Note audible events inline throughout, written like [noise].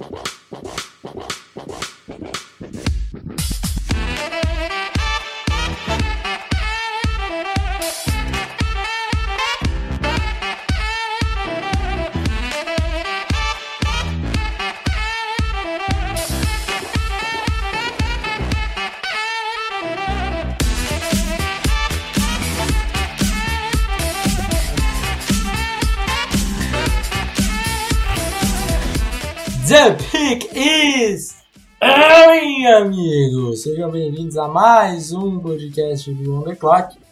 The amigos! Sejam bem-vindos a mais um podcast do On The Clock. Eu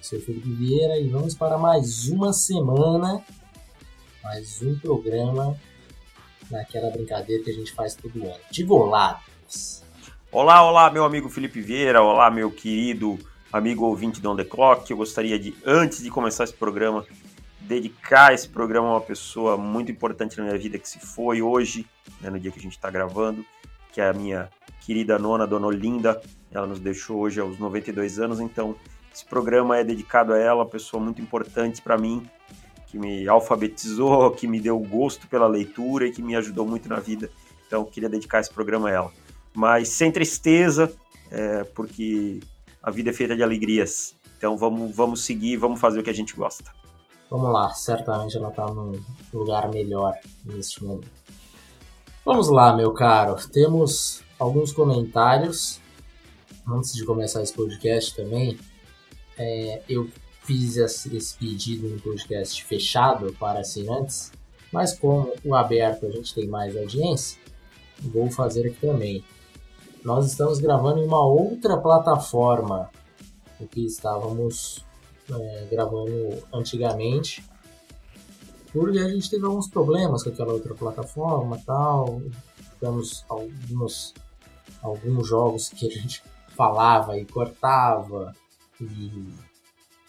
sou Felipe Vieira e vamos para mais uma semana, mais um programa naquela brincadeira que a gente faz todo ano, de goladas. Olá, olá, meu amigo Felipe Vieira, olá, meu querido amigo ouvinte do On The Clock. Eu gostaria de, antes de começar esse programa, dedicar esse programa a uma pessoa muito importante na minha vida que se foi hoje, né, no dia que a gente está gravando, que é a minha querida nona, Dona Olinda. Ela nos deixou hoje aos 92 anos, então esse programa é dedicado a ela, pessoa muito importante para mim, que me alfabetizou, que me deu gosto pela leitura e que me ajudou muito na vida. Então queria dedicar esse programa a ela. Mas sem tristeza, é, porque a vida é feita de alegrias. Então vamos, vamos seguir, vamos fazer o que a gente gosta. Vamos lá, certamente ela está num lugar melhor neste momento. Vamos lá, meu caro. Temos alguns comentários. Antes de começar esse podcast também, é, eu fiz esse pedido no podcast fechado para assinantes, mas como o aberto a gente tem mais audiência, vou fazer aqui também. Nós estamos gravando em uma outra plataforma do que estávamos é, gravando antigamente, porque a gente teve alguns problemas com aquela outra plataforma tal, tivemos alguns, alguns jogos que a gente falava e cortava, e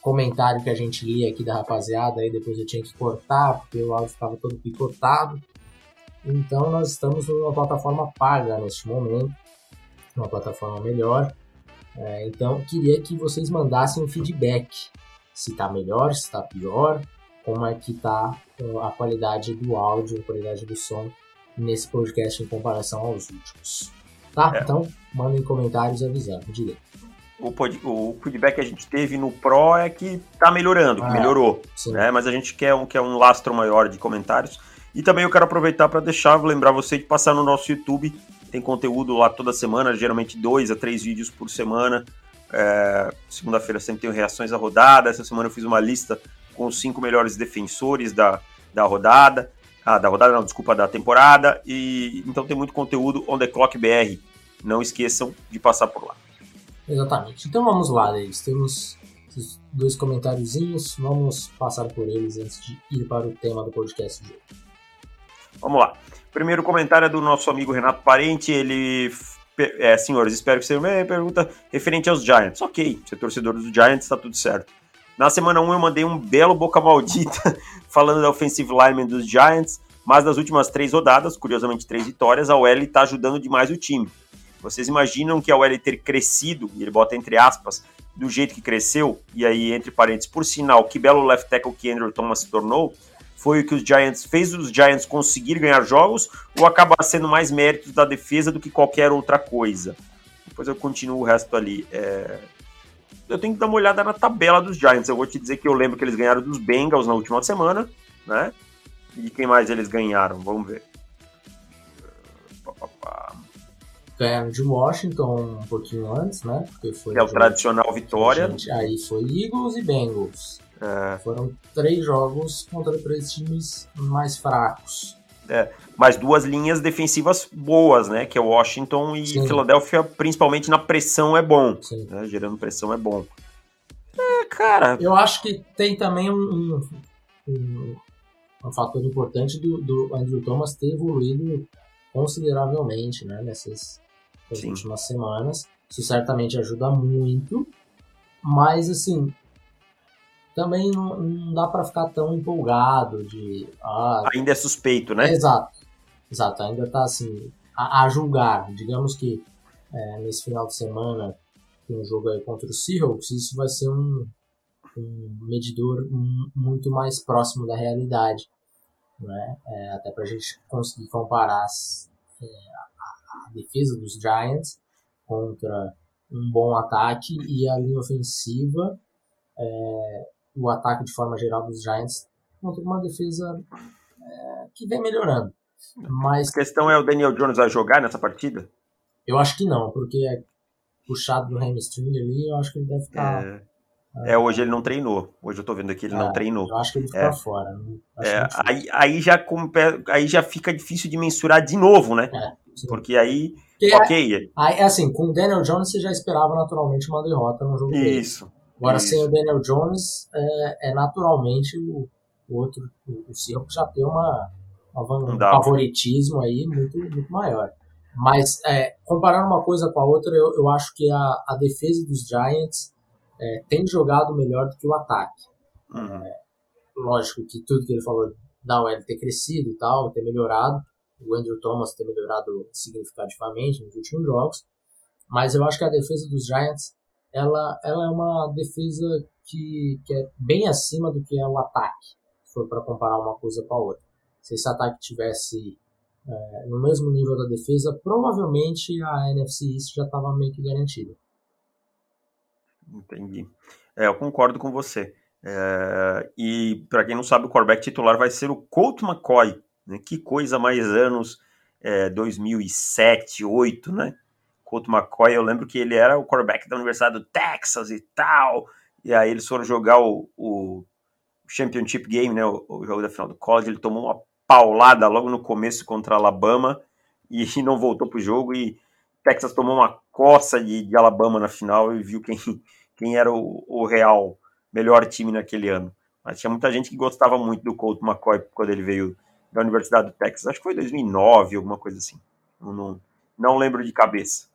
comentário que a gente lia aqui da rapaziada, aí depois eu tinha que cortar, porque o áudio ficava todo picotado. Então nós estamos numa plataforma paga neste momento, uma plataforma melhor. É, então queria que vocês mandassem um feedback se está melhor, se está pior, como é que está a qualidade do áudio, a qualidade do som nesse podcast em comparação aos últimos. Tá? É. Então, mandem comentários avisando, direito. O, o feedback que a gente teve no Pro é que tá melhorando, ah, melhorou. Né? Mas a gente quer um, quer um lastro maior de comentários. E também eu quero aproveitar para deixar, lembrar você de passar no nosso YouTube. Tem conteúdo lá toda semana, geralmente dois a três vídeos por semana. É, Segunda-feira sempre tenho reações à rodada. Essa semana eu fiz uma lista com os cinco melhores defensores da, da rodada. Ah, da rodada, não, desculpa, da temporada. E então tem muito conteúdo on the clock BR. Não esqueçam de passar por lá. Exatamente. Então vamos lá, Davis. Temos dois comentáriozinhos. Vamos passar por eles antes de ir para o tema do podcast de hoje. Vamos lá. Primeiro comentário é do nosso amigo Renato Parente. Ele é, senhores, espero que seja uma pergunta referente aos Giants. Ok, ser torcedor dos Giants, tá tudo certo. Na semana 1 eu mandei um belo boca maldita [laughs] falando da offensive lineman dos Giants, mas nas últimas três rodadas, curiosamente três vitórias, a OL tá ajudando demais o time. Vocês imaginam que a OL ter crescido, e ele bota entre aspas, do jeito que cresceu, e aí entre parênteses, por sinal, que belo left tackle que Andrew Thomas se tornou, foi o que os Giants fez os Giants conseguir ganhar jogos ou acaba sendo mais méritos da defesa do que qualquer outra coisa? Depois eu continuo o resto ali. É... Eu tenho que dar uma olhada na tabela dos Giants. Eu vou te dizer que eu lembro que eles ganharam dos Bengals na última semana, né? E quem mais eles ganharam? Vamos ver. Ganharam de Washington um pouquinho antes, né? Porque foi é o tradicional vitória. Gente, aí foi Eagles e Bengals. É. Foram três jogos contra três times mais fracos. É, mas duas linhas defensivas boas, né? Que é Washington e Sim. Filadélfia, principalmente na pressão, é bom. Né, gerando pressão é bom. É, cara. Eu acho que tem também um, um, um fator importante do, do, Andrew Thomas ter evoluído consideravelmente né, nessas últimas semanas. Isso certamente ajuda muito. Mas, assim, também não, não dá para ficar tão empolgado de. Ah, ainda é suspeito, né? exato. Exato, ainda tá assim, a, a julgar. Digamos que é, nesse final de semana tem um jogo aí contra o Seahawks, isso vai ser um, um medidor muito mais próximo da realidade. Né? É, até para a gente conseguir comparar é, a, a, defesa dos Giants contra um bom ataque e a linha ofensiva, é, o ataque de forma geral dos Giants contra uma defesa é, que vem melhorando. Mas a questão é o Daniel Jones vai jogar nessa partida? Eu acho que não, porque é puxado do hamstring ali, eu acho que ele deve ficar. É, é hoje ele não treinou. Hoje eu tô vendo aqui ele é, não treinou. Eu acho que ele fica é. fora. É, aí, aí, já, aí já fica difícil de mensurar de novo, né? É, porque aí. Porque ok. Aí, assim, com o Daniel Jones você já esperava naturalmente uma derrota no jogo Isso. Dele. Agora, isso. sem o Daniel Jones, é, é naturalmente o, o outro, o, Seahawks já tem uma, uma um favoritismo aí muito, muito maior. Mas, é, comparando uma coisa com a outra, eu, eu acho que a, a defesa dos Giants é, tem jogado melhor do que o ataque. Uhum. É, lógico que tudo que ele falou da OL ter crescido e tal, ter melhorado, o Andrew Thomas ter melhorado significativamente nos últimos jogos, mas eu acho que a defesa dos Giants ela, ela é uma defesa que, que é bem acima do que é o ataque, se for para comparar uma coisa com a outra. Se esse ataque tivesse é, no mesmo nível da defesa, provavelmente a NFC East já estava meio que garantida. Entendi. É, eu concordo com você. É, e para quem não sabe, o quarterback titular vai ser o Colt McCoy. Né? Que coisa mais anos é, 2007, 2008, né? Colt McCoy, eu lembro que ele era o quarterback da Universidade do Texas e tal. E aí eles foram jogar o, o Championship Game, né? O, o jogo da final do college. Ele tomou uma paulada logo no começo contra Alabama e [laughs] não voltou pro jogo e Texas tomou uma coça de, de Alabama na final e viu quem, [laughs] quem era o, o, real melhor time naquele ano. Mas tinha muita gente que gostava muito do Colt McCoy quando ele veio da Universidade do Texas. Acho que foi 2009, alguma coisa assim. Não, não, não lembro de cabeça.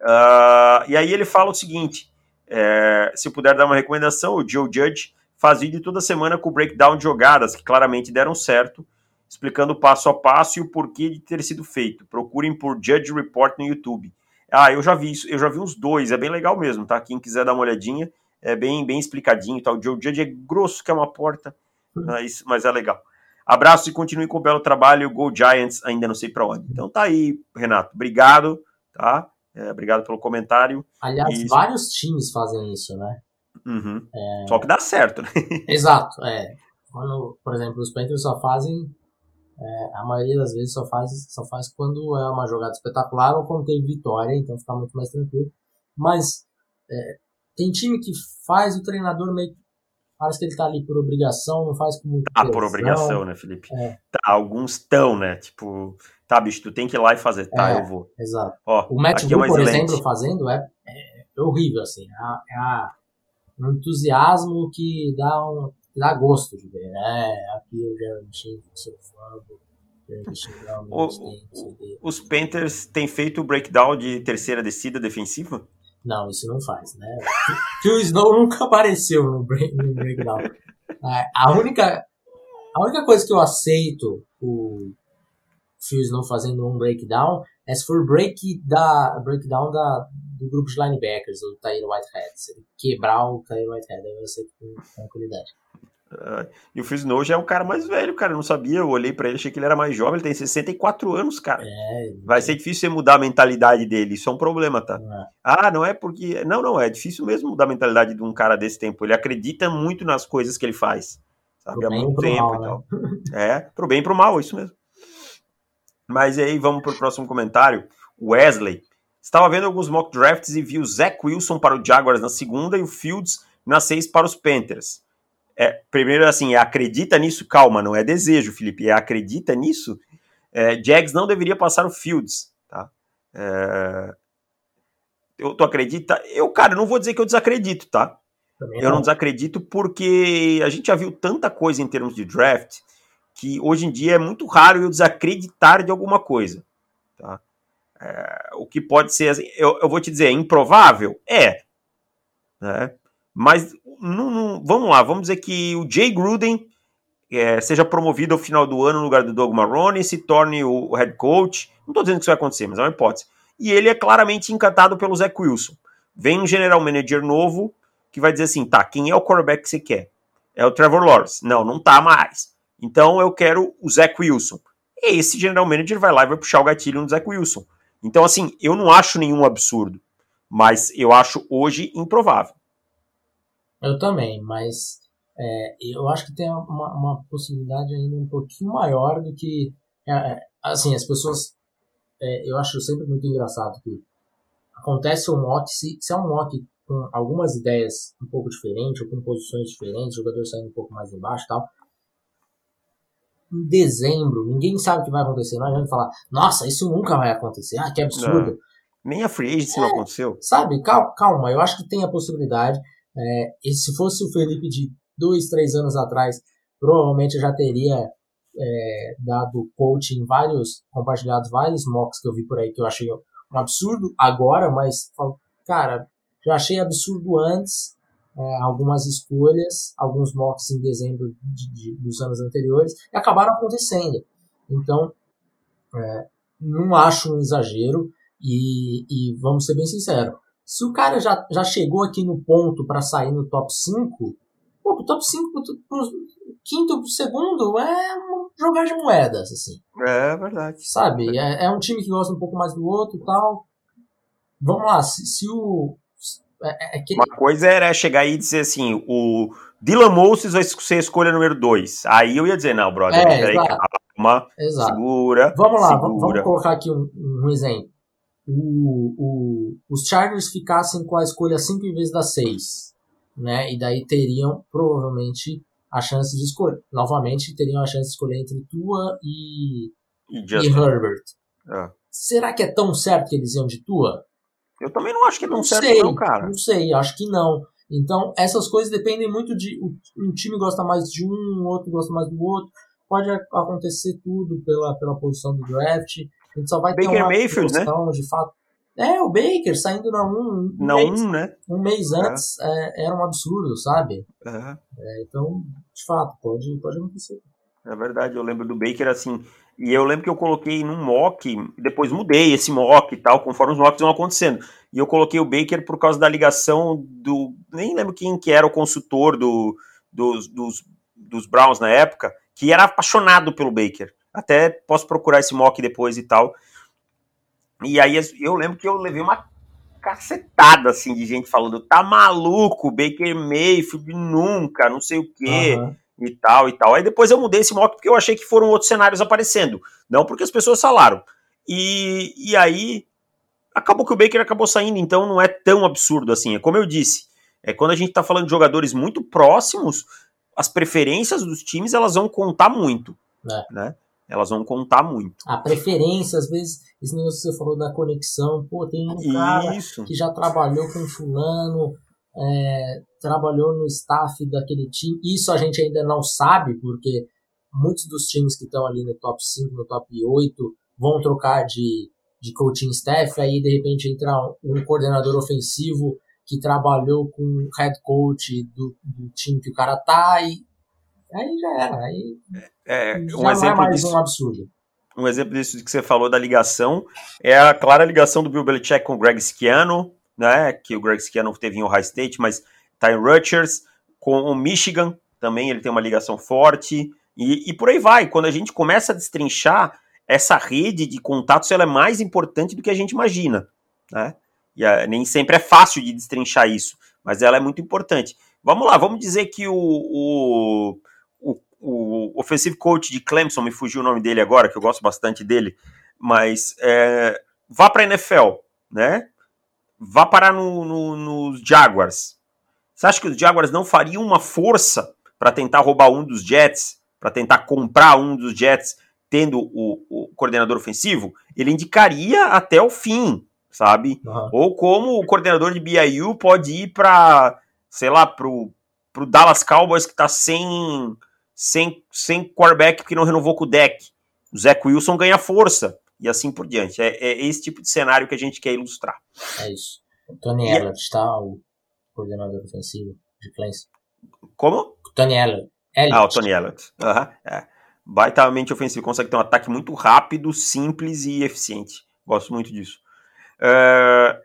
Uh, e aí ele fala o seguinte: é, se puder dar uma recomendação, o Joe Judge faz vídeo toda semana com breakdown de jogadas que claramente deram certo explicando passo a passo e o porquê de ter sido feito. Procurem por Judge Report no YouTube. Ah, eu já vi isso, eu já vi uns dois, é bem legal mesmo, tá? Quem quiser dar uma olhadinha, é bem, bem explicadinho, tá? O Joe Judge é grosso que é uma porta, mas, mas é legal. Abraço e continue com o belo trabalho. Go Giants, ainda não sei para onde. Então tá aí, Renato. Obrigado, tá? É, obrigado pelo comentário. Aliás, e... vários times fazem isso, né? Uhum. É... Só que dá certo, né? [laughs] Exato, é. Quando, por exemplo, os Panthers só fazem é, a maioria das vezes só faz, só faz quando é uma jogada espetacular ou quando teve vitória, então fica muito mais tranquilo. Mas é, tem time que faz o treinador meio parece que ele tá ali por obrigação, não faz com muito Ah, por obrigação, né, Felipe? É. Tá, alguns estão, né? Tipo, tá, bicho, tu tem que ir lá e fazer. Tá, é, eu vou. Exato. Ó, o Matt Blue, é por exemplo, fazendo é, é horrível, assim. É, a, um entusiasmo que dá um, dá gosto de ver, né? Aqui o Jeremy Chin surfando. Os Panthers têm feito o breakdown de terceira descida defensiva? Não, isso não faz, né? o Snow nunca apareceu no, break, no breakdown. A única, a única coisa que eu aceito o Phil Snow fazendo um breakdown é se for break da, breakdown da, do grupo de linebackers, o Tyler Whitehead. Se ele quebrar o Tyler Whitehead, eu aceito com tranquilidade. E o Snow já é um cara mais velho, cara. Eu não sabia, eu olhei para ele, achei que ele era mais jovem. Ele tem 64 anos, cara. É, Vai ser difícil você mudar a mentalidade dele. Isso é um problema, tá? É. Ah, não é porque. Não, não, é difícil mesmo mudar a mentalidade de um cara desse tempo. Ele acredita muito nas coisas que ele faz. Sabe? Há muito tempo mal, e tal. Né? [laughs] É, pro bem e pro mal, isso mesmo. Mas aí vamos pro próximo comentário. Wesley. Estava vendo alguns mock drafts e viu o Zach Wilson para o Jaguars na segunda e o Fields na seis para os Panthers é, primeiro, assim, acredita nisso? Calma, não é desejo, Felipe, é acredita nisso? É, Jags não deveria passar o Fields, tá? É, eu, tu acredita? Eu, cara, não vou dizer que eu desacredito, tá? Também eu não. não desacredito porque a gente já viu tanta coisa em termos de draft que hoje em dia é muito raro eu desacreditar de alguma coisa, tá? É, o que pode ser, assim, eu, eu vou te dizer, é improvável? É, né? Mas não, não, vamos lá, vamos dizer que o Jay Gruden é, seja promovido ao final do ano no lugar do Doug Marrone, se torne o, head coach. Não estou dizendo que isso vai acontecer, mas é uma hipótese. E ele é claramente encantado pelo Zach Wilson. Vem um general manager novo que vai dizer assim: tá, quem é o quarterback que você quer? É o Trevor Lawrence. Não, não tá mais. Então eu quero o Zach Wilson. esse general manager vai lá e vai puxar o gatilho no Zach Wilson. Então, assim, eu não acho nenhum absurdo, mas eu acho hoje improvável. Eu também, mas é, eu acho que tem uma, uma, possibilidade ainda um pouquinho maior do que. É, é assim, as pessoas. É, eu acho sempre muito engraçado que acontece um mock, se, se é um mock com algumas ideias um pouco diferentes, ou com posições diferentes, jogador saindo um pouco mais embaixo e tal. Em dezembro, ninguém sabe o que vai acontecer. Não adianta falar, nossa, isso nunca vai acontecer. Ah, que absurdo. Não, nem a free agency é, não aconteceu. Sabe, calma, calma, eu acho que tem a possibilidade. É, e se fosse o Felipe de dois, três anos atrás, provavelmente eu já teria é, dado coaching vários, compartilhado vários mocks que eu vi por aí que eu achei um absurdo agora, mas cara, já achei absurdo antes é, algumas escolhas, alguns mocks em dezembro de, de, dos anos anteriores, e acabaram acontecendo. Então, é, não acho um exagero, e, e, vamos ser bem sinceros, se o cara já, já chegou aqui no ponto para sair no top 5, pô, pro top 5, pro, pro quinto, pro segundo, é um jogar de moedas, assim. É verdade. Sabe? É, é um time que gosta um pouco mais do outro e tal. Vamos lá, se, se o, é, é que... Uma coisa era chegar aí e dizer assim, o Dylan Moses vai ser a escolha número 2. Aí eu ia dizer, não, brother, é, peraí, calma, exato. segura, Vamos lá, segura. vamos colocar aqui um, um exemplo. O, o, os Chargers ficassem com a escolha 5 em vez da 6, né? E daí teriam, provavelmente, a chance de escolher. Novamente, teriam a chance de escolher entre Tua e, e, e Herbert. É. Será que é tão certo que eles iam de Tua? Eu também não acho que é tão não certo, sei, não, cara. Não sei, acho que não. Então, essas coisas dependem muito de. Um time gosta mais de um, o outro gosta mais do outro. Pode acontecer tudo pela, pela posição do draft. A gente só vai Baker ter uma Mayfield, né? de fato. É, o Baker saindo na 1. Um, na 1, um, né? Um mês é. antes é. É, era um absurdo, sabe? É. então, de fato, pode, pode acontecer. É verdade, eu lembro do Baker assim. E eu lembro que eu coloquei num mock, depois mudei esse mock e tal, conforme os mocks vão acontecendo. E eu coloquei o Baker por causa da ligação do. Nem lembro quem que era o consultor do, dos, dos, dos Browns na época, que era apaixonado pelo Baker. Até posso procurar esse mock depois e tal. E aí eu lembro que eu levei uma cacetada assim de gente falando: tá maluco, Baker Mayfield nunca, não sei o quê. Uhum e tal e tal. Aí depois eu mudei esse mock porque eu achei que foram outros cenários aparecendo, não porque as pessoas falaram. E, e aí acabou que o Baker acabou saindo, então não é tão absurdo assim. É como eu disse, é quando a gente tá falando de jogadores muito próximos, as preferências dos times elas vão contar muito, é. né? Elas vão contar muito. A preferência, às vezes, esse negócio que você falou da conexão, pô, tem um cara Isso. que já trabalhou com fulano, é, trabalhou no staff daquele time. Isso a gente ainda não sabe, porque muitos dos times que estão ali no top 5, no top 8, vão trocar de, de coaching staff, aí de repente entra um coordenador ofensivo que trabalhou com o head coach do, do time que o cara tá, e aí já era. Aí é, um já exemplo é mais disso, um absurdo. Um exemplo disso que você falou da ligação é a clara ligação do Bill Belichick com o Greg Schiano, né, que o Greg Schiano teve em Ohio State, mas tá em Rutgers, com o Michigan também ele tem uma ligação forte, e, e por aí vai. Quando a gente começa a destrinchar, essa rede de contatos ela é mais importante do que a gente imagina, né? E é, nem sempre é fácil de destrinchar isso, mas ela é muito importante. Vamos lá, vamos dizer que o, o, o, o offensive coach de Clemson, me fugiu o nome dele agora, que eu gosto bastante dele, mas é, vá para a NFL, né? vá parar no, no, nos Jaguars. Você acha que os Jaguars não fariam uma força para tentar roubar um dos Jets, para tentar comprar um dos Jets, tendo o, o, coordenador ofensivo? Ele indicaria até o fim, sabe? Uhum. Ou como o coordenador de BYU pode ir para, sei lá, pro, pro Dallas Cowboys que está sem, sem, sem quarterback porque não renovou com o deck. O Zach Wilson ganha força e assim por diante. É, é, esse tipo de cenário que a gente quer ilustrar. É isso. O Tony e Elliott está o coordenador ofensivo de Clemson. Como? Tony Elliott. Ah, o Tony Elliott. Uhum, é. Baitamente ofensivo, consegue ter um ataque muito rápido, simples e eficiente. Gosto muito disso. Uh,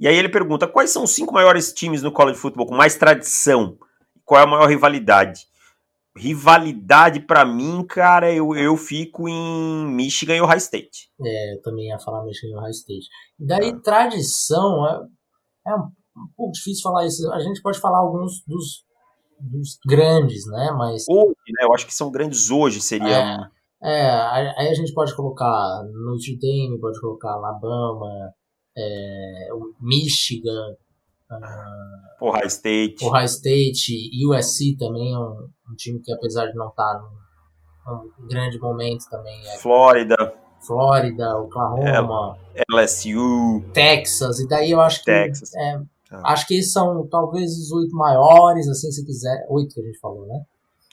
e aí ele pergunta: quais são os cinco maiores times no college football com mais tradição? Qual é a maior rivalidade? Rivalidade para mim, cara, eu, eu fico em Michigan e Ohio State. É, eu também ia falar Michigan e Ohio State. E daí, ah. tradição, é, é um, um pouco difícil falar isso. A gente pode falar alguns dos, dos grandes, né? Mas. Hoje, né? Eu acho que são grandes hoje, seria. É, é aí a gente pode colocar Notre Dame, pode colocar Alabama, é, Michigan. Ohio State. Ohio State, USC também é um, um time que apesar de não estar num, num grande momento também é Flórida. Flórida, Oklahoma, LSU, Texas, e daí eu acho que Texas. É, ah. acho que são talvez os oito maiores, assim se quiser, oito que a gente falou, né?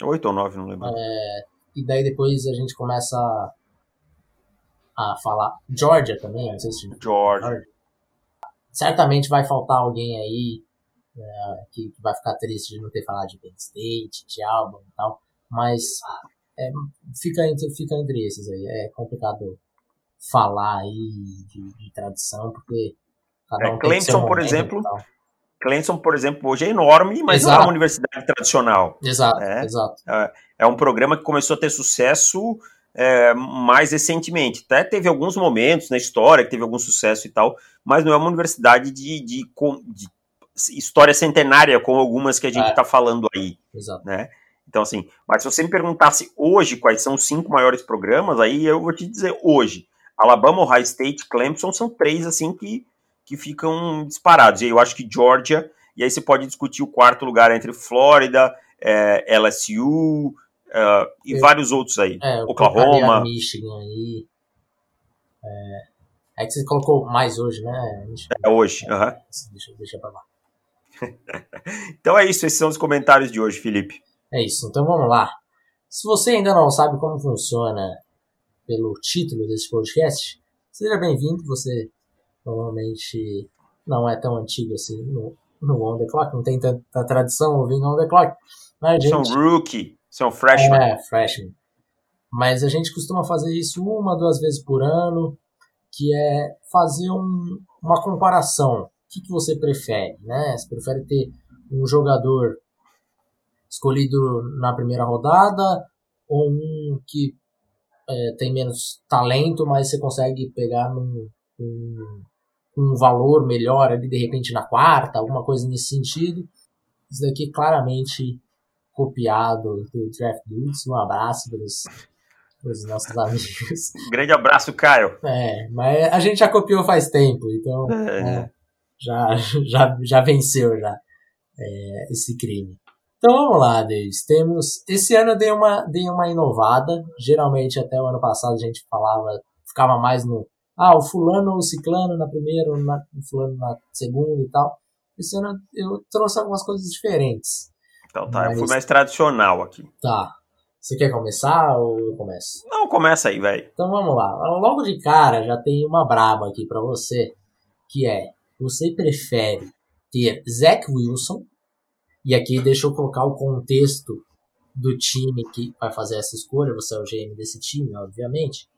Oito ou nove, não lembro. É, e daí depois a gente começa a, a falar Georgia também, não sei se Georgia. Georgia. Certamente vai faltar alguém aí é, que, vai ficar triste de não ter falado de Penn State, de Alba e tal, mas é, fica, entre, fica entre esses aí. É complicado falar aí de, de tradição, porque cada é, um é, Clemson, por exemplo, Clemson, por exemplo, hoje é enorme, mas exato. não é uma universidade tradicional. Exato, né? exato. É, é, um programa que começou a ter sucesso é, mais recentemente. Até teve alguns momentos na história que teve algum sucesso e tal, mas não é uma universidade de, de, de história centenária como algumas que a gente está é. falando aí. Exato. Né? Então, assim, mas se você me perguntasse hoje quais são os cinco maiores programas, aí eu vou te dizer hoje. Alabama, Ohio State, Clemson são três, assim, que, que ficam disparados. E eu acho que Georgia, e aí você pode discutir o quarto lugar entre Flórida, é, LSU uh, e vários outros aí. É, Oklahoma. Michigan aí. É, é que você colocou mais hoje, né? É hoje. Uh -huh. Deixa, deixa pra lá. [laughs] então é isso, esses são os comentários de hoje, Felipe. É isso, então vamos lá. Se você ainda não sabe como funciona pelo título desse podcast, seja bem-vindo. Você normalmente não é tão antigo assim no, no On The Clock, não tem tanta tradição ouvindo On The Clock. Mas gente, são rookie, são freshman. É, freshman. Mas a gente costuma fazer isso uma, duas vezes por ano, que é fazer um, uma comparação que, que você prefere, né? Você prefere ter um jogador escolhido na primeira rodada ou um que é, tem menos talento, mas você consegue pegar num, um, um valor melhor ali de repente na quarta, alguma coisa nesse sentido. Isso daqui é claramente copiado do Draft Dudes. Um abraço para os nossos amigos. [laughs] Grande abraço, Caio. É, mas a gente já copiou faz tempo, então. É. É, já, já, já venceu já é, esse crime. Então vamos lá, Davis. Temos. Esse ano eu dei uma, dei uma inovada. Geralmente até o ano passado a gente falava, ficava mais no. Ah, o fulano ou o ciclano na primeira, na, o fulano na segunda e tal. Esse ano eu trouxe algumas coisas diferentes. Então tá, Mas... eu fui mais tradicional aqui. Tá. Você quer começar ou eu começo? Não, começa aí, velho. Então vamos lá. Logo de cara já tem uma braba aqui para você, que é você prefere ter Zach Wilson, e aqui deixa eu colocar o contexto do time que vai fazer essa escolha, você é o GM desse time, obviamente.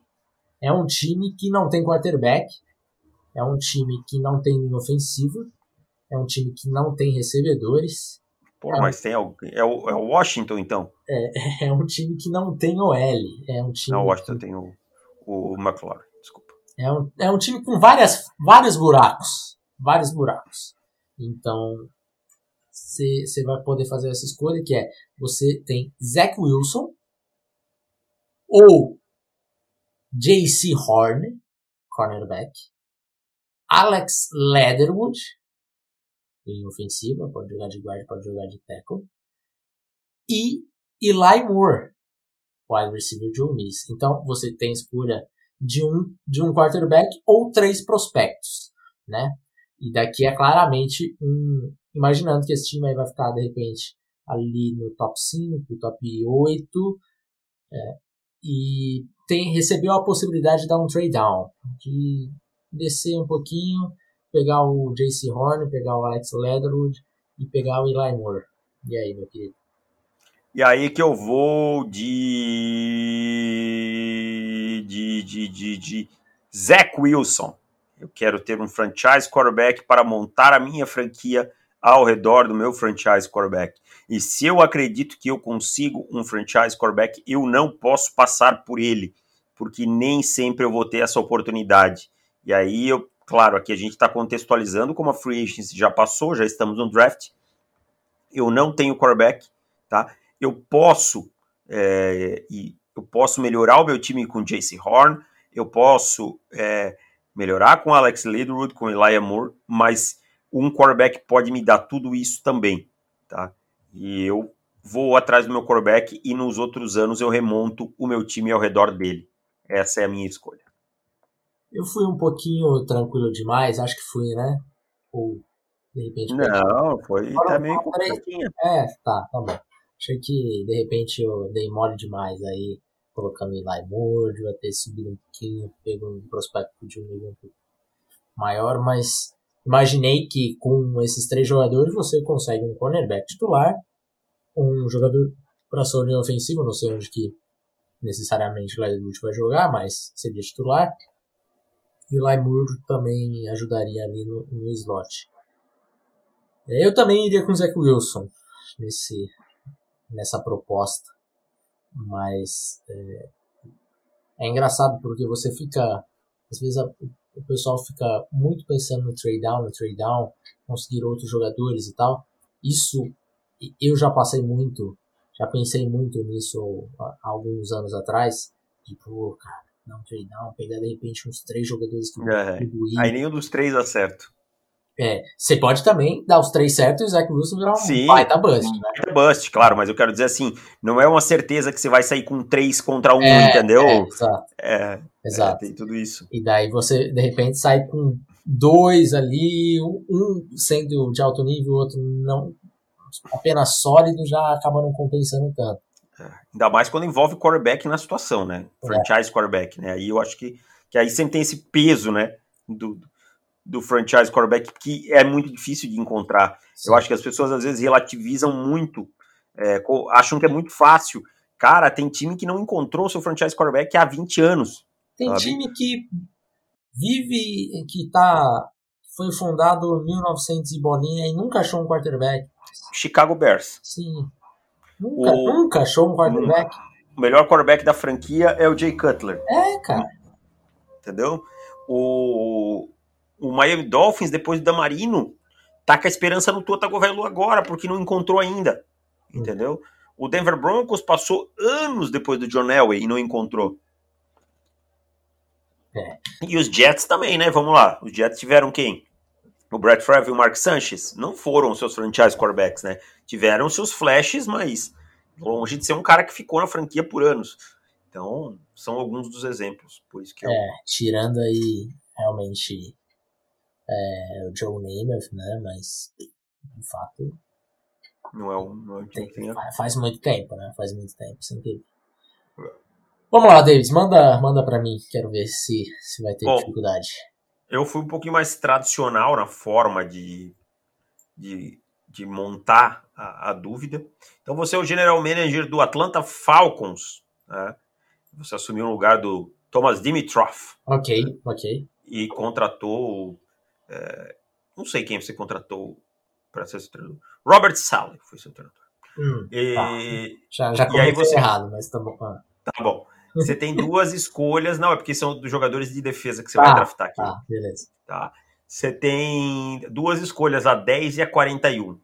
É um time que não tem quarterback, é um time que não tem linha ofensiva, é um time que não tem recebedores. Pô, é mas tem algo. É o, é o Washington, então? É, é um time que não tem OL. É um time. Não, o Washington que... tem o, o McLaurin, desculpa. É um, é um time com várias, vários buracos vários buracos. Então, você vai poder fazer essa escolha que é você tem Zach Wilson ou J.C. Horn, cornerback, Alex Leatherwood, em ofensiva, pode jogar de guarda, pode jogar de tackle, e Eli Moore, wide receiver de Ole Miss. Então você tem escolha de um de um quarterback ou três prospectos, né? E daqui é claramente um. Imaginando que esse time aí vai ficar, de repente, ali no top 5, top 8. É, e tem, recebeu a possibilidade de dar um trade down, de descer um pouquinho, pegar o JC Horn, pegar o Alex Leatherwood e pegar o Eli Moore. E aí, meu querido? E aí que eu vou de. de, de, de, de Zach Wilson. Eu quero ter um franchise quarterback para montar a minha franquia ao redor do meu franchise quarterback. E se eu acredito que eu consigo um franchise quarterback, eu não posso passar por ele, porque nem sempre eu vou ter essa oportunidade. E aí eu, claro, aqui a gente está contextualizando como a free agency já passou, já estamos no draft. Eu não tenho quarterback, tá? Eu posso é, e eu posso melhorar o meu time com Jace Horn, eu posso é, melhorar com Alex Leatherwood, com Elijah Moore, mas um quarterback pode me dar tudo isso também, tá? E eu vou atrás do meu quarterback e nos outros anos eu remonto o meu time ao redor dele. Essa é a minha escolha. Eu fui um pouquinho tranquilo demais, acho que fui, né? Ou de repente. Não, foi também com É, tá, tá bom. Achei que de repente eu dei mole demais aí, colocando Eli Moore, devia ter subido um pouquinho, pego um prospecto de um nível um pouco maior, mas Imaginei que com esses três jogadores você consegue um cornerback titular, um jogador para sua linha ofensiva, não sei onde que necessariamente o Leatherwood vai jogar, mas seria titular. E o Laimur também ajudaria ali no, no slot. Eu também iria com o Zach Wilson nesse, nessa proposta. Mas é, é engraçado porque você fica. Às vezes a, o pessoal fica muito pensando no trade down, no trade down, conseguir outros jogadores e tal. Isso eu já passei muito, já pensei muito nisso há alguns anos atrás. Tipo, cara, não down, pegar de repente uns três jogadores que vão é, Aí nenhum dos três acerta. É, você pode também dar os três certos e o Zach Wilson virar um Sim, baita bust, né? Baita bust, claro, mas eu quero dizer assim, não é uma certeza que você vai sair com três contra um, é, entendeu? É, exato. É, exato. É, tem tudo isso. E daí você, de repente, sai com dois ali, um sendo de alto nível, o outro não, apenas sólido, já acaba não compensando tanto. É, ainda mais quando envolve quarterback na situação, né? É. Franchise quarterback, né? Aí eu acho que, que aí sempre tem esse peso, né? Do, do franchise quarterback que é muito difícil de encontrar. Sim. Eu acho que as pessoas às vezes relativizam muito, é, acham que é muito fácil. Cara, tem time que não encontrou seu franchise quarterback há 20 anos. Tem sabe? time que vive, que tá, foi fundado em 1900 e bolinha e nunca achou um quarterback. Chicago Bears. Sim. Nunca, o, nunca achou um quarterback. O melhor quarterback da franquia é o Jay Cutler. É, cara. Entendeu? O, o Miami Dolphins, depois do Damarino, tá com a esperança no Tua Tagovailoa agora, porque não encontrou ainda. Entendeu? O Denver Broncos passou anos depois do John Elway e não encontrou. É. E os Jets também, né? Vamos lá. Os Jets tiveram quem? O Brett Favre e o Mark Sanchez. Não foram seus franchise quarterbacks, né? Tiveram seus flashes, mas longe de ser um cara que ficou na franquia por anos. Então, são alguns dos exemplos. Por isso que eu... É, tirando aí realmente é, o Joe Namath, né? Mas de fato não é um, não é um tem, faz muito tempo, né? Faz muito tempo, sem que Vamos lá, Davis, manda, manda para mim, quero ver se, se vai ter Bom, dificuldade. Eu fui um pouquinho mais tradicional na forma de, de, de montar a, a, dúvida. Então você é o general manager do Atlanta Falcons, né? Você assumiu o lugar do Thomas Dimitrov. Ok, ok. E contratou é, não sei quem você contratou para ser seu treinador. Robert Sally foi seu treinador. Hum, e, tá. Já, já comecei você... errado, mas tá bom. Tá bom. Você tem duas escolhas, não, é porque são dos jogadores de defesa que você vai ah, draftar aqui. Tá, beleza. Tá. Você tem duas escolhas, a 10 e a 41.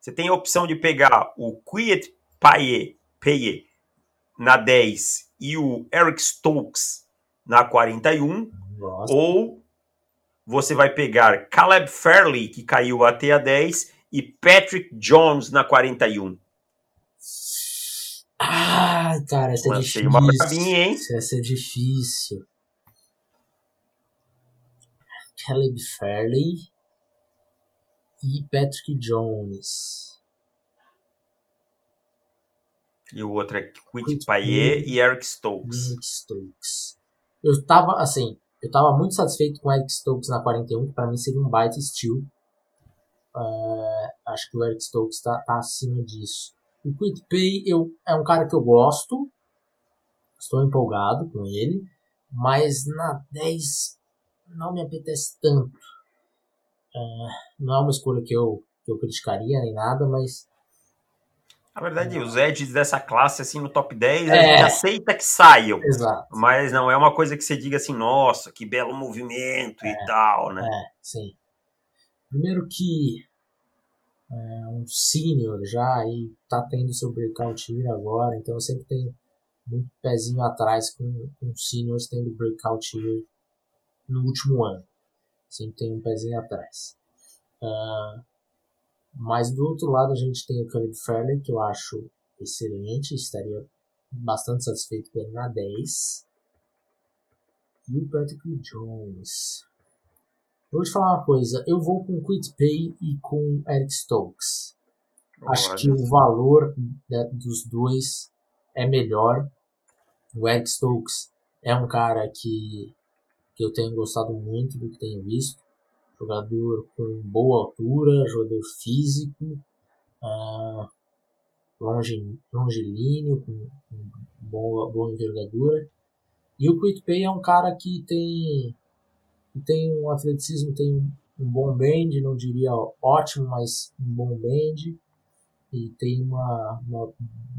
Você tem a opção de pegar o Quiet Paye, Paye na 10 e o Eric Stokes na 41, Nossa. ou você vai pegar Caleb Fairley, que caiu até a 10, e Patrick Jones na 41. Ah, cara, essa é difícil. uma bravinha, hein? Vai ser difícil. Caleb Fairley e Patrick Jones. E o outro é Quit Payet e Eric Stokes. Eric Stokes. Eu tava, assim, eu estava muito satisfeito com o Eric Stokes na 41, que para mim seria um baita steal. Uh, acho que o Eric Stokes está tá acima disso. O Quick Pay eu, é um cara que eu gosto, estou empolgado com ele, mas na 10 não me apetece tanto. Uh, não é uma escolha que eu que eu criticaria nem nada, mas. Na verdade, os edges dessa classe, assim, no top 10, é. a gente aceita que saiam. Exato. Mas não é uma coisa que você diga assim, nossa, que belo movimento é, e tal, né? É, sim. Primeiro que é, um senior já e tá tendo seu breakout year agora, então eu sempre tenho muito pezinho atrás com, com seniors tendo breakout year no último ano. Sempre tem um pezinho atrás. Uh, mas do outro lado a gente tem o Caleb Fairley, que eu acho excelente, estaria bastante satisfeito com ele na 10. E o Patrick Jones. Eu vou te falar uma coisa, eu vou com Quit Pay e com Eric Stokes. Acho que o valor dos dois é melhor. O Eric Stokes é um cara que, que eu tenho gostado muito do que tenho visto. Jogador com boa altura, jogador físico, uh, longe, longilíneo, com, com boa, boa envergadura. E o Quit Pay é um cara que tem, tem um atleticismo, tem um, bom bend, não diria ótimo, mas um bom bend e tem uma, uma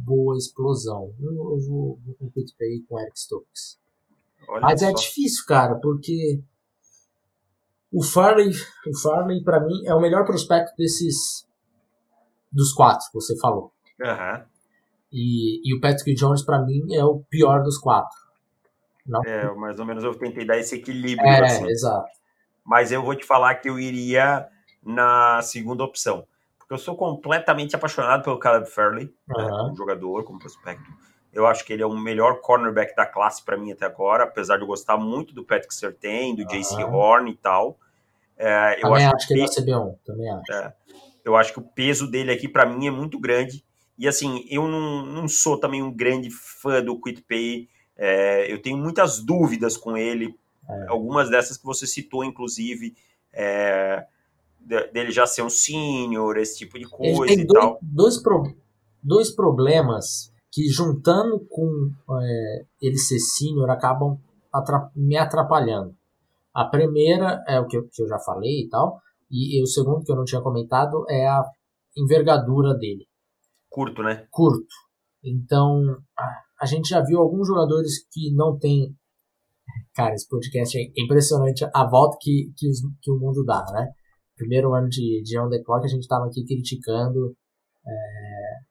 boa explosão. Eu, eu vou, vou com o Quit Pay com Eric Stokes. Olha mas é só. é difícil, cara, porque o Farley, o Farley para mim é o melhor prospecto desses dos quatro que você falou. Uhum. E, e o Patrick Jones para mim é o pior dos quatro. Não? É, mais ou menos eu tentei dar esse equilíbrio. É, assim. exato. Mas eu vou te falar que eu iria na segunda opção. Porque eu sou completamente apaixonado pelo Caleb Fairley, uhum. né, como jogador, como prospecto. Eu acho que ele é o melhor cornerback da classe para mim até agora, apesar de eu gostar muito do Patrick Sertain, do uhum. JC Horn e tal. É, eu também acho, acho que, ele vai ser bom, também acho. É, eu acho que o peso dele aqui para mim é muito grande. E assim, eu não, não sou também um grande fã do Quit Pay. É, eu tenho muitas dúvidas com ele. É. Algumas dessas que você citou, inclusive, é, dele já ser um senior, esse tipo de coisa ele tem e dois, tal. Dois, pro, dois problemas que, juntando com é, ele ser senior, acabam atrap me atrapalhando. A primeira é o que eu, que eu já falei e tal, e, e, o segundo que eu não tinha comentado é a envergadura dele. Curto, né? Curto. Então, a, a gente já viu alguns jogadores que não tem. Cara, esse podcast é impressionante a volta que, que, os, que o mundo dá, né? Primeiro ano de, de On The Clock, a gente estava aqui criticando é,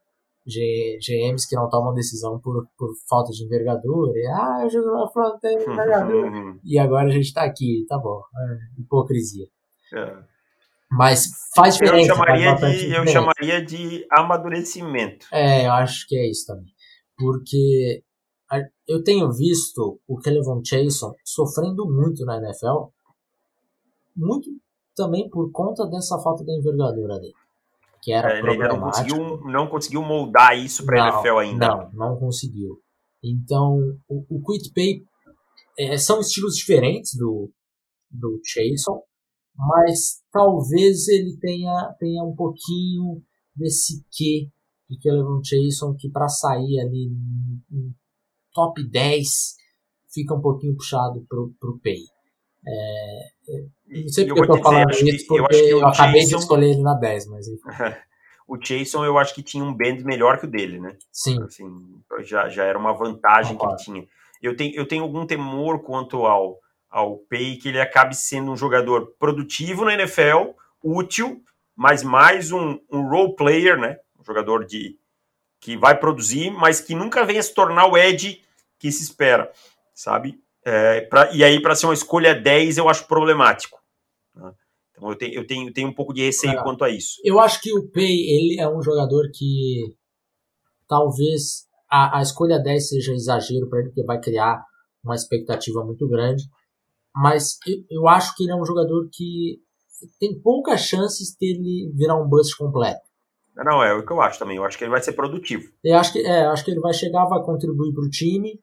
GMs que não tomam decisão por, por falta de envergadura. E, ah, eu jogo na front, tem envergadura. [laughs] E agora a gente tá aqui, tá bom. É, hipocrisia. É. Mas faz diferença. Eu chamaria, de, eu chamaria de amadurecimento. É, eu acho que é isso também. Porque eu tenho visto o Kelvin Chason sofrendo muito na NFL, muito também por conta dessa falta de envergadura dele que era é, ele ainda não conseguiu, não conseguiu moldar isso para a NFL ainda. Não, não conseguiu. Então, o, o Quit Pay é, são estilos diferentes do, do Chason, mas talvez ele tenha, tenha um pouquinho desse quê de Kelvin Chason que para sair ali no top 10 fica um pouquinho puxado pro, pro Pay. É, não sei porque eu, eu tô falando isso, porque eu, eu acabei Jason, de escolher ele na 10, mas enfim. [laughs] o Jason eu acho que tinha um band melhor que o dele, né? Sim. Assim, já, já era uma vantagem que ele tinha. Eu tenho, eu tenho algum temor quanto ao, ao Pay, que ele acabe sendo um jogador produtivo na NFL, útil, mas mais um, um role player, né? Um jogador de, que vai produzir, mas que nunca venha se tornar o Ed que se espera, sabe? É, pra, e aí, para ser uma escolha 10, eu acho problemático. Né? Então, eu, tenho, eu tenho, tenho um pouco de receio é, quanto a isso. Eu acho que o Pay ele é um jogador que talvez a, a escolha 10 seja exagero para ele, porque vai criar uma expectativa muito grande. Mas eu, eu acho que ele é um jogador que tem poucas chances de ele virar um bust completo. Não, é o que eu acho também. Eu acho que ele vai ser produtivo. Eu acho que, é, acho que ele vai chegar, vai contribuir para o time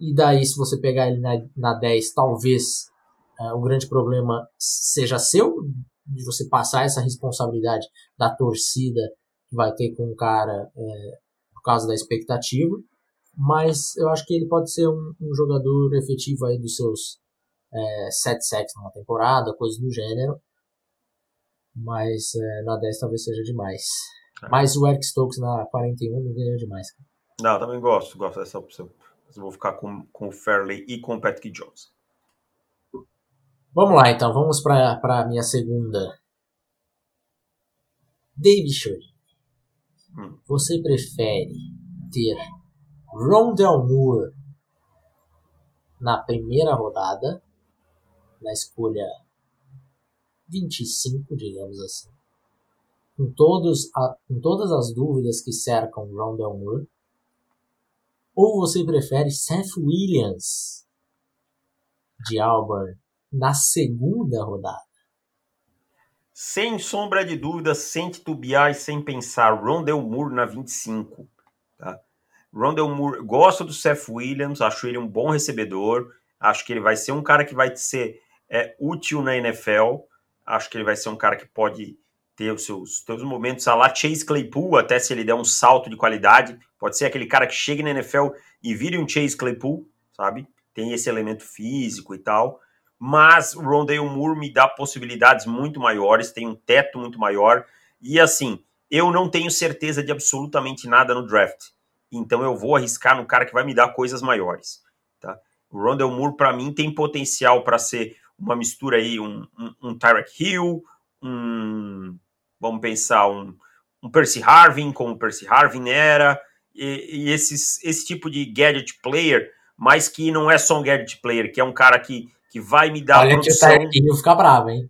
e daí, se você pegar ele na, na 10, talvez uh, o grande problema seja seu, de você passar essa responsabilidade da torcida que vai ter com o cara é, por causa da expectativa. Mas eu acho que ele pode ser um, um jogador efetivo aí dos seus é, sete sacks numa temporada, coisas do gênero. Mas é, na 10 talvez seja demais. É. Mas o Eric Stokes na 41 me ganhou demais. Não, também gosto, gosto dessa opção. Mas vou ficar com, com o Fairley e com o Patrick Jones. Vamos lá então, vamos para a minha segunda. David Shirley. Hum. Você prefere ter Rondell Moore na primeira rodada, na escolha 25, digamos assim, com, todos a, com todas as dúvidas que cercam Rondell Moore, ou você prefere Seth Williams de Auburn na segunda rodada? Sem sombra de dúvida, sem titubear e sem pensar, Rondell Moore na 25. Tá? Rondell Moore, gosto do Seth Williams, acho ele um bom recebedor, acho que ele vai ser um cara que vai ser é, útil na NFL, acho que ele vai ser um cara que pode ter os seus, seus momentos. A lá Chase Claypool, até se ele der um salto de qualidade, pode ser aquele cara que chegue na NFL e vire um Chase Claypool, sabe? Tem esse elemento físico e tal. Mas o Rondale Moore me dá possibilidades muito maiores, tem um teto muito maior, e assim, eu não tenho certeza de absolutamente nada no draft, então eu vou arriscar no cara que vai me dar coisas maiores, tá? O Rondale Moore, para mim, tem potencial para ser uma mistura aí, um, um, um Tyrek Hill, um, vamos pensar, um, um Percy Harvin, como o Percy Harvin era, e, e esses, esse tipo de gadget player, mas que não é só um gadget player, que é um cara que que vai me dar Olha produção... Olha que o ficar bravo, hein?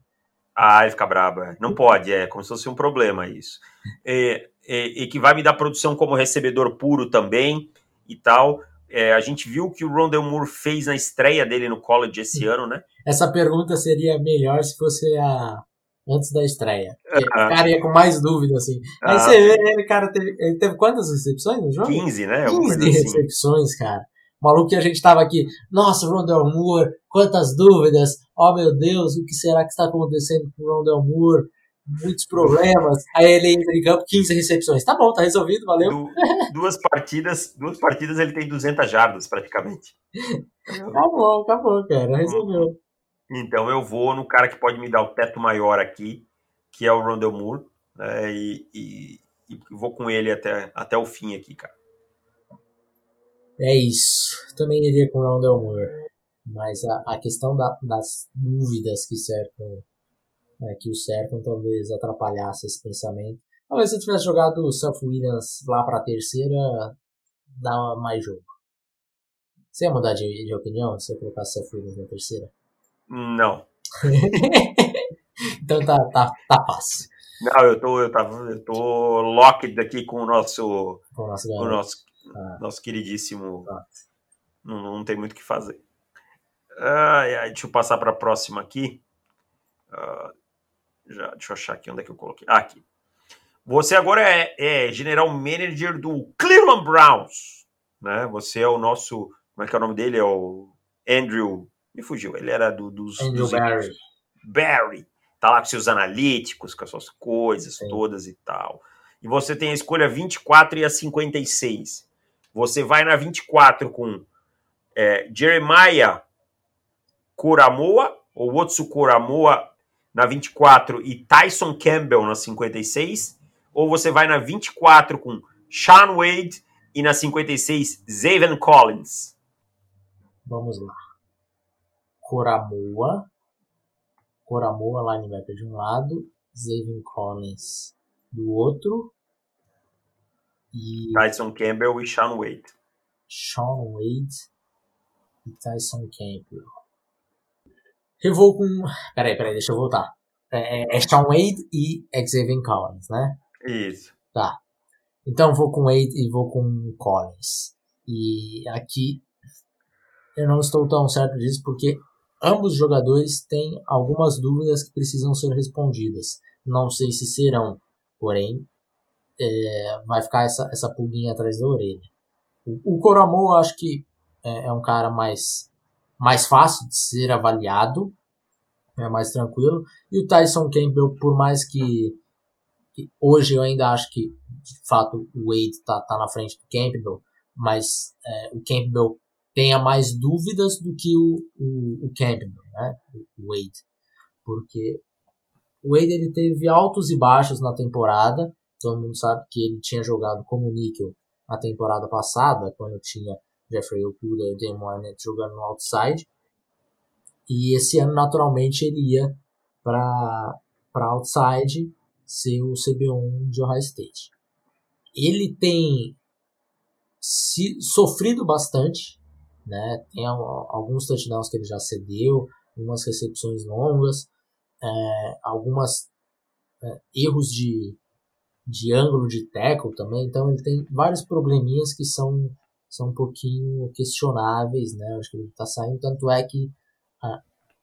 Ah, ele fica bravo. É. Não pode, é como se fosse um problema isso. É, [laughs] é, e que vai me dar produção como recebedor puro também e tal. É, a gente viu que o Rondell Moore fez na estreia dele no college esse ano, né? Essa pergunta seria melhor se fosse a antes da estreia. Uh -huh. O cara ia com mais dúvida, assim. Aí uh -huh. você vê, ele, cara, teve, ele teve quantas recepções no jogo? 15, né? 15 assim. recepções, cara maluco que a gente tava aqui, nossa, Rondell Moore, quantas dúvidas, oh meu Deus, o que será que está acontecendo com o Rondell Moore? Muitos problemas. Aí ele entra em campo, 15 recepções. Tá bom, tá resolvido, valeu. Du duas partidas, duas partidas ele tem 200 jardas praticamente. [laughs] Acabou, acabou, cara, resolveu. Então eu vou no cara que pode me dar o teto maior aqui, que é o Rondell Moore, né, e, e, e vou com ele até, até o fim aqui, cara. É isso. Também iria com Rondell Moore. Mas a, a questão da, das dúvidas que cercam é, que o cercam talvez atrapalhasse esse pensamento. Talvez se eu tivesse jogado o Self Williams lá para a terceira, dava mais jogo. Você ia mudar de, de opinião se eu colocasse Self Williams na terceira? Não. [laughs] então tá, tá, tá fácil. Não, eu tô, eu, tava, eu tô locked aqui com o nosso, com o nosso, com o nosso ah. Nosso queridíssimo. Ah. Não, não tem muito o que fazer. Ai, ai, deixa eu passar para a próxima aqui. Uh, já, deixa eu achar aqui onde é que eu coloquei. Ah, aqui. Você agora é, é, general manager do Cleveland Browns. Né? Você é o nosso. Como é que é o nome dele? É o Andrew. Me fugiu. Ele era do, dos. Andrew dos Barry. Barry. Tá lá com seus analíticos, com as suas coisas Sim. todas e tal. E você tem a escolha 24 e a 56. Você vai na 24 com é, Jeremiah Coramoa, ou Otsu Coramoa na 24 e Tyson Campbell na 56, ou você vai na 24 com Sean Wade e na 56 Zaven Collins. Vamos lá. Coramoa. Coramoa linebacker de um lado, Zaven Collins do outro. E... Tyson Campbell e Sean Wade. Sean Wade e Tyson Campbell. Eu vou com. Peraí, peraí, deixa eu voltar. É, é, é Sean Wade e Xavier Collins, né? Isso. Tá. Então vou com Wade e vou com Collins. E aqui eu não estou tão certo disso porque ambos os jogadores têm algumas dúvidas que precisam ser respondidas. Não sei se serão, porém é, vai ficar essa, essa pulguinha atrás da orelha. O, o Coromo, eu acho que é, é, um cara mais, mais fácil de ser avaliado, é mais tranquilo. E o Tyson Campbell, por mais que, que hoje eu ainda acho que de fato o Wade está tá na frente do Campbell, mas é, o Campbell tenha mais dúvidas do que o, o, o Campbell, né? o Wade. Porque O Wade ele teve altos e baixos na temporada. Todo mundo sabe que ele tinha jogado como níquel na temporada passada, quando tinha Jeffrey Okuda e Damon Arnett jogando no outside. E esse ano, naturalmente, ele ia para outside ser o CB1 de Ohio State. Ele tem se, sofrido bastante, né? tem alguns touchdowns que ele já cedeu, algumas recepções longas, é, algumas é, erros de, de ângulo de tackle também, então ele tem vários probleminhas que são, são um pouquinho questionáveis, né? Acho que ele está saindo, tanto é que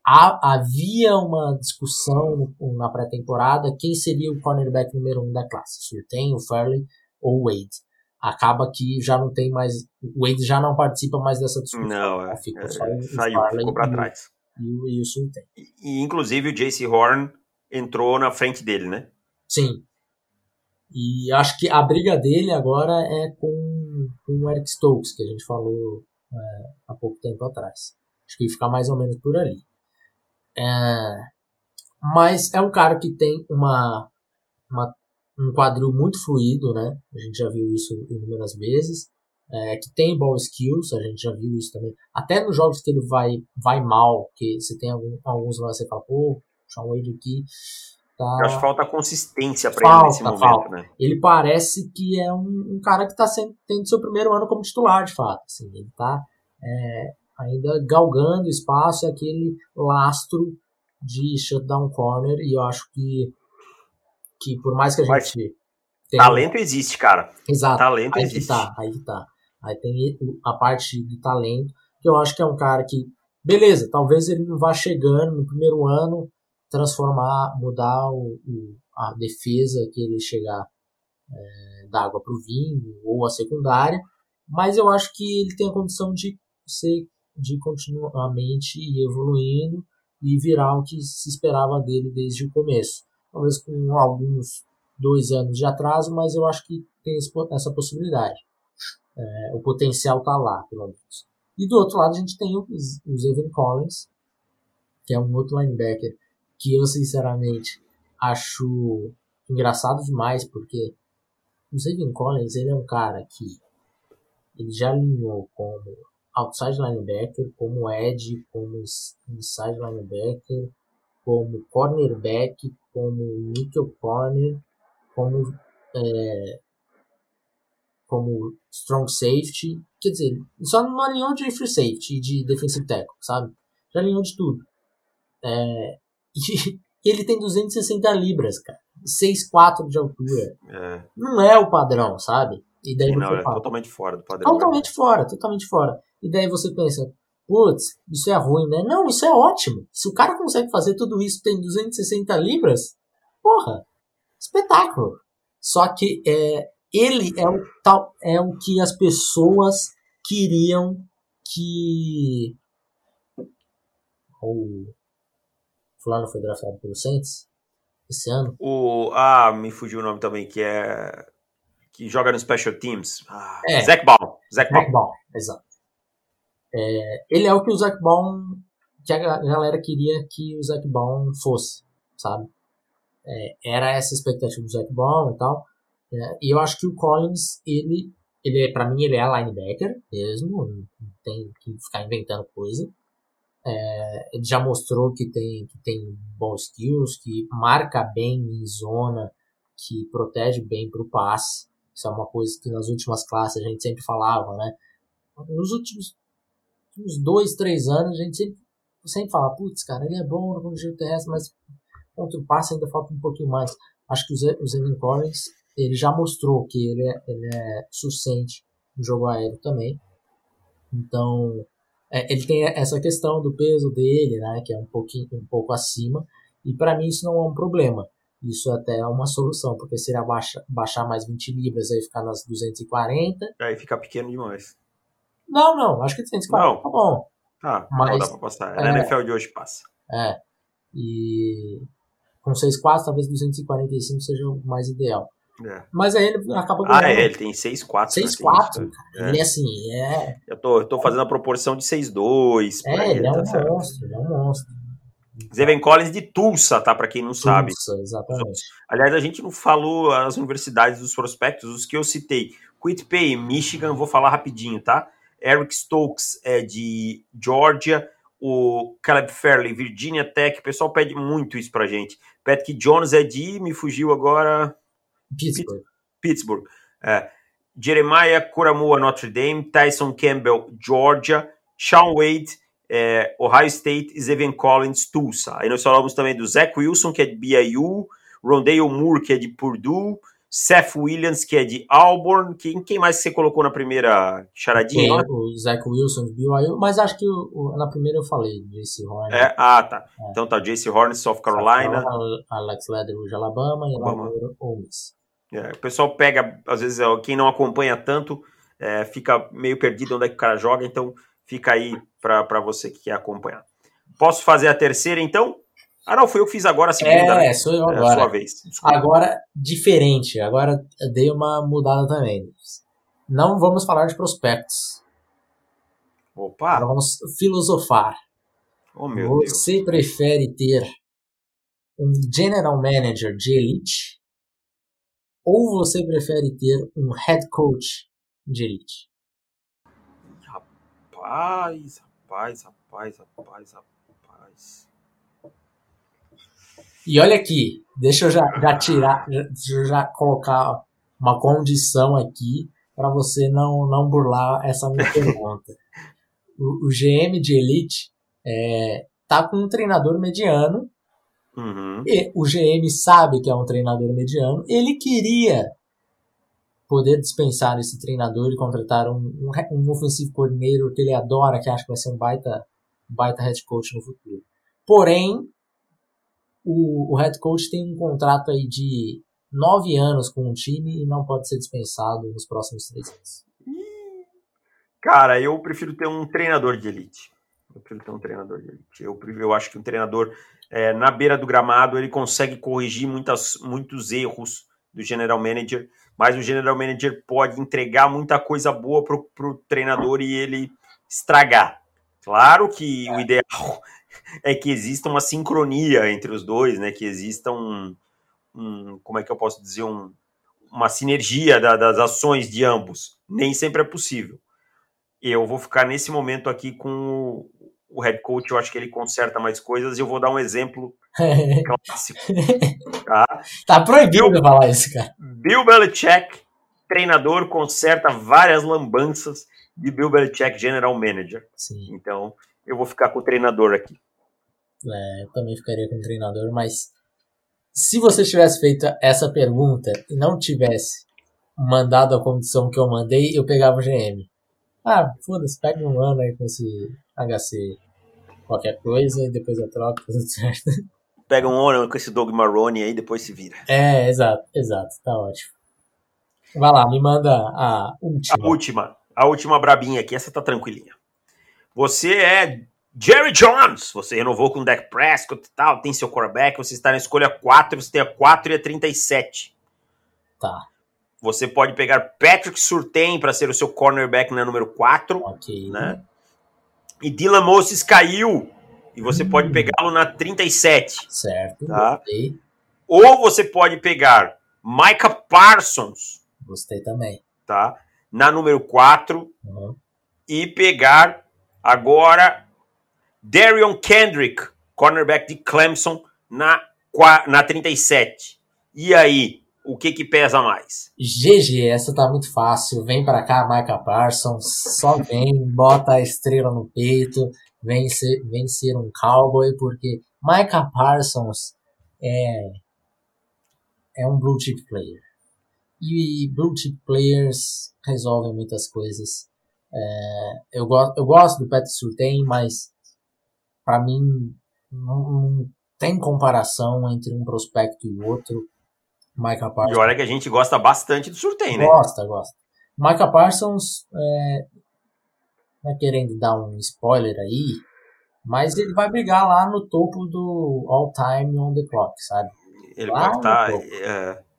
há, havia uma discussão na pré-temporada quem seria o cornerback número um da classe, se tem o Fairley ou o Wade. Acaba que já não tem mais, o Wade já não participa mais dessa discussão. Não, é, é, só o saiu, ficou para trás. E, e, e o Sultan. E, e inclusive o JC Horn entrou na frente dele, né? Sim. E acho que a briga dele agora é com, com o Eric Stokes, que a gente falou é, há pouco tempo atrás. Acho que fica mais ou menos por ali. É, mas é um cara que tem uma, uma, um quadril muito fluido, né? A gente já viu isso inúmeras vezes. É, que tem ball skills, a gente já viu isso também. Até nos jogos que ele vai, vai mal, que você tem algum, alguns lá, você fala, pô, Sean Wade aqui tá... Eu acho que falta consistência para ele nesse momento, falta. né? Ele parece que é um, um cara que tá sendo, tendo seu primeiro ano como titular, de fato. Assim, ele tá é, ainda galgando espaço, é aquele lastro de shutdown corner, e eu acho que, que por mais que a Mas, gente. Tenha... Talento existe, cara. Exato. Talento aí existe. Que tá, aí que tá. Aí tem a parte de talento, que eu acho que é um cara que, beleza, talvez ele não vá chegando no primeiro ano, transformar, mudar o, o a defesa que ele chegar é, da água para o vinho ou a secundária, mas eu acho que ele tem a condição de ser de continuamente ir evoluindo e virar o que se esperava dele desde o começo. Talvez com alguns dois anos de atraso, mas eu acho que tem essa possibilidade. É, o potencial está lá, pelo menos. E do outro lado a gente tem o, o Collins, que é um outro linebacker que eu sinceramente acho engraçado demais, porque o Zayvon Collins ele é um cara que ele já alinhou como outside linebacker, como edge, como inside linebacker, como cornerback, como nickel corner, como é, como strong safety, quer dizer, só não alinhou de free safety de defensive tackle, sabe? Já alinhou de tudo. É, [laughs] e, ele tem 260 libras, cara. 6'4 de altura. É. Não é o padrão, sabe? E daí não, é fala, totalmente fora do padrão. Totalmente né? fora, totalmente fora. E daí você pensa, putz, isso é ruim, né? Não, isso é ótimo. Se o cara consegue fazer tudo isso tem 260 libras, porra, espetáculo. Só que é, ele é o, tal, é o que as pessoas queriam que o fulano foi draftado pelo Saints esse ano. O ah, me fugiu o nome também que é que joga no Special Teams. Ah, é. Zach Baum. Zach Baum. Baum, exato. É, ele é o que o Zac Baum, que a galera queria que o Zac Baum fosse, sabe? É, era essa a expectativa do Zac Baum e tal. É, e eu acho que o Collins, ele, ele é, para mim, ele é linebacker mesmo, não tem que ficar inventando coisa. É, ele já mostrou que tem, que tem bom skills, que marca bem em zona, que protege bem para o passe. Isso é uma coisa que nas últimas classes a gente sempre falava, né? Nos últimos uns dois, três anos, a gente sempre, sempre fala, putz, cara, ele é bom no jogo terrestre, mas contra o passe ainda falta um pouquinho mais. Acho que o Zayvon Collins, ele já mostrou que ele é, ele é suficiente no jogo aéreo também. Então, é, ele tem essa questão do peso dele, né, que é um pouquinho um pouco acima, e para mim isso não é um problema. Isso até é uma solução, porque se ele abaixa, baixar mais 20 libras, aí ficar nas 240. Aí fica pequeno demais. Não, não, acho que 240 não. tá bom. Ah, Mas, não dá pra passar. É, Na NFL de hoje passa. É. E com 6,4 talvez 245 seja o mais ideal. É. Mas aí ele acaba ganhando. Ah, é, ele tem 6,4. 6,4. É. Ele é assim, é. Eu tô, eu tô fazendo a proporção de 6,2. É, aí, ele é tá um certo. monstro, ele é um monstro. Zevin Collins de Tulsa, tá? Para quem não Tulsa, sabe. exatamente. Aliás, a gente não falou as universidades dos prospectos, os que eu citei. Quitpay, Michigan, vou falar rapidinho, tá? Eric Stokes é de Georgia, o Caleb Fairley, Virginia Tech, o pessoal pede muito isso pra gente. Patrick Jones é de, me fugiu agora, Pittsburgh. Pittsburgh. É. Jeremiah Kuramua, Notre Dame, Tyson Campbell, Georgia, Sean Wade, é, Ohio State e Zeven Collins, Tulsa. Aí nós falamos também do Zach Wilson, que é de BYU, Rondale Moore, que é de Purdue, Seth Williams, que é de Auburn. Quem, quem mais você colocou na primeira charadinha? Tem o Zach Wilson de BYU, mas acho que o- o- na primeira eu falei, JC Horn. É, ah, tá. Então tá, J.C. Horn, South Carolina. Alex Leatherwood, Alabama e Alabama. Ole Miss. É, o pessoal pega, às vezes, ó, quem não acompanha tanto, é, fica meio perdido onde é que o cara joga, então fica aí para você que quer acompanhar. Posso fazer a terceira, então? Ah, não, foi eu que fiz agora a segunda, né? É, sou eu É a sua agora. vez. Desculpa. Agora, diferente. Agora dei uma mudada também. Não vamos falar de prospectos. Opa, Agora vamos filosofar. oh meu Deus. Você prefere ter um general manager de elite ou você prefere ter um head coach de elite? Rapaz, rapaz, rapaz, rapaz, rapaz. E olha aqui, deixa eu já, já tirar, já- deixa eu já colocar uma condição aqui para você não, não burlar essa minha [laughs] pergunta. O, o GM de elite é, tá com um treinador mediano Uhum. e o GM sabe que é um treinador mediano. Ele queria poder dispensar esse treinador e contratar um, um, um offensive coordinator que ele adora, que acha que vai ser um baita, baita head coach no futuro. Porém, o, o head coach tem um contrato aí de nove anos com o time e não pode ser dispensado nos próximos três anos. Cara, eu prefiro ter um treinador de elite. Eu prefiro ter um treinador de elite. Eu, eu acho que um treinador é, na beira do gramado ele consegue corrigir muitas, muitos erros do general manager, mas o general manager pode entregar muita coisa boa pro, pro treinador e ele estragar. Claro que o ideal [laughs] é que exista uma sincronia entre os dois, né? Que exista um, um como é que eu posso dizer, um, uma sinergia da- das ações de ambos. Nem sempre é possível. Eu vou ficar nesse momento aqui com o, o head coach, eu acho que ele conserta mais coisas, e eu vou dar um exemplo [laughs] clássico. Tá? tá proibido de falar isso, cara. Bill Belichick, treinador, conserta várias lambanças de Bill Belichick, general manager. Sim, Então, eu vou ficar com o treinador aqui. é, eu também ficaria com o treinador, mas se você tivesse feito essa pergunta e não tivesse mandado a condição que eu mandei, eu pegava o GM. Ah, foda-se, pega um ano aí com esse HC qualquer coisa e depois eu troco, [laughs] tudo certo. Pega um ano com esse Doug Marrone aí, depois se vira. É, exato, exato, tá ótimo. Vai lá, me manda a A última. última, a última brabinha aqui, essa tá tranquilinha. Você é Jerry Jones, você renovou com o Dak Prescott e tal, tem seu quarterback, você está na escolha 4, você tem a 4 e a 37. Tá, Você pode pegar Patrick Surtain para ser o seu cornerback na número 4, ok. né? E Dylan Moses caiu, e você pode Hum. pegá-lo na 37. Certo, Tá. gostei. Ou você pode pegar Micah Parsons, Gostei também. tá? Na número 4, Uhum. e pegar agora Darion Kendrick, cornerback de Clemson, na, na 37. E aí, o que que pesa mais? GG, essa tá muito fácil. Vem pra cá, Micah Parsons. Só vem, bota a estrela no peito. Vem ser, vem ser um cowboy, porque Micah Parsons é, é um blue chip player. E blue chip players resolvem muitas coisas. É, eu, go eu gosto do Pat Surtain, mas para mim não, não tem comparação entre um prospecto e outro. Micah Parsons E olha que a gente gosta bastante do Surtain, né? Gosta, gosta. Micah Parsons, é, não é querendo dar um spoiler aí, mas ele vai brigar lá no topo do All Time on the Clock, sabe? Ele Lá pode estar. topo.